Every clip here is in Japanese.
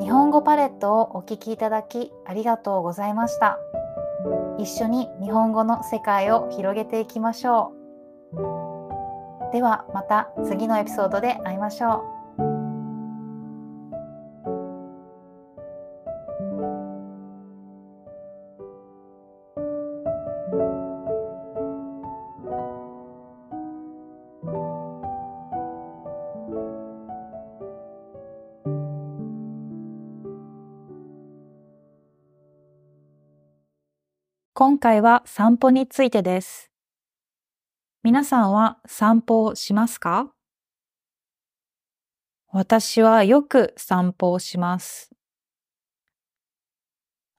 日本語パレットをお聞きいただきありがとうございました。一緒に日本語の世界を広げていきましょう。ではまた次のエピソードで会いましょう。今回は散歩についてです。皆さんは散歩をしますか？私はよく散歩をします。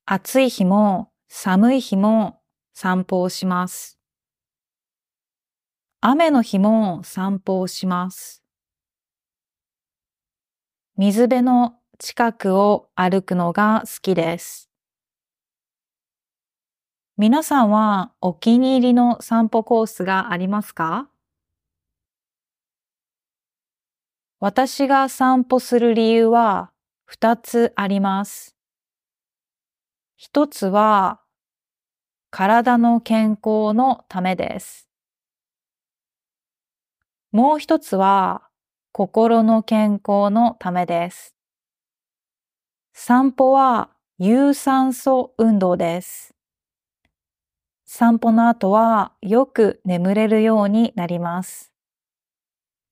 暑い日も寒い日も散歩をします。雨の日も散歩をします。水辺の近くを歩くのが好きです。皆さんはお気に入りの散歩コースがありますか？私が散歩する理由は二つあります。一つは体の健康のためです。もう一つは心の健康のためです。散歩は有酸素運動です。散歩の後はよく眠れるようになります。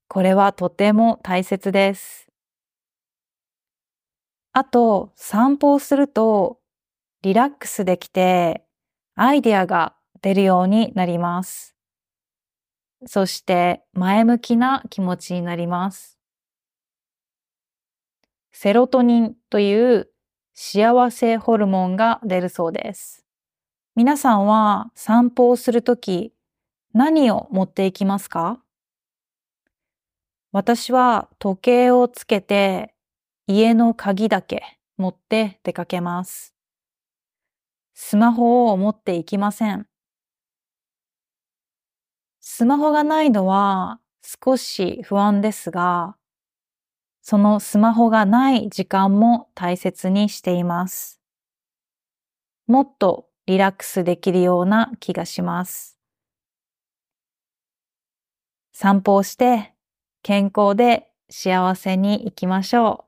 これはとても大切です。あと、散歩をするとリラックスできてアイデアが出るようになります。そして前向きな気持ちになります。セロトニンという幸せホルモンが出るそうです。皆さんは散歩をするとき何を持っていきますか？私は時計をつけて家の鍵だけ持って出かけます。スマホを持っていきません。スマホがないのは少し不安ですが、そのスマホがない時間も大切にしています。もっとリラックスできるような気がします。散歩をして健康で幸せに生きましょ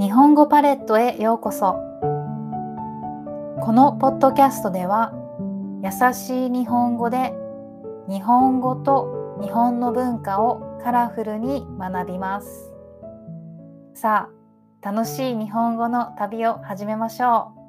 う。日本語パレットへようこそ。このポッドキャストでは優しい日本語で日本語と日本の文化をカラフルに学びます。さあ楽しい日本語の旅を始めましょう。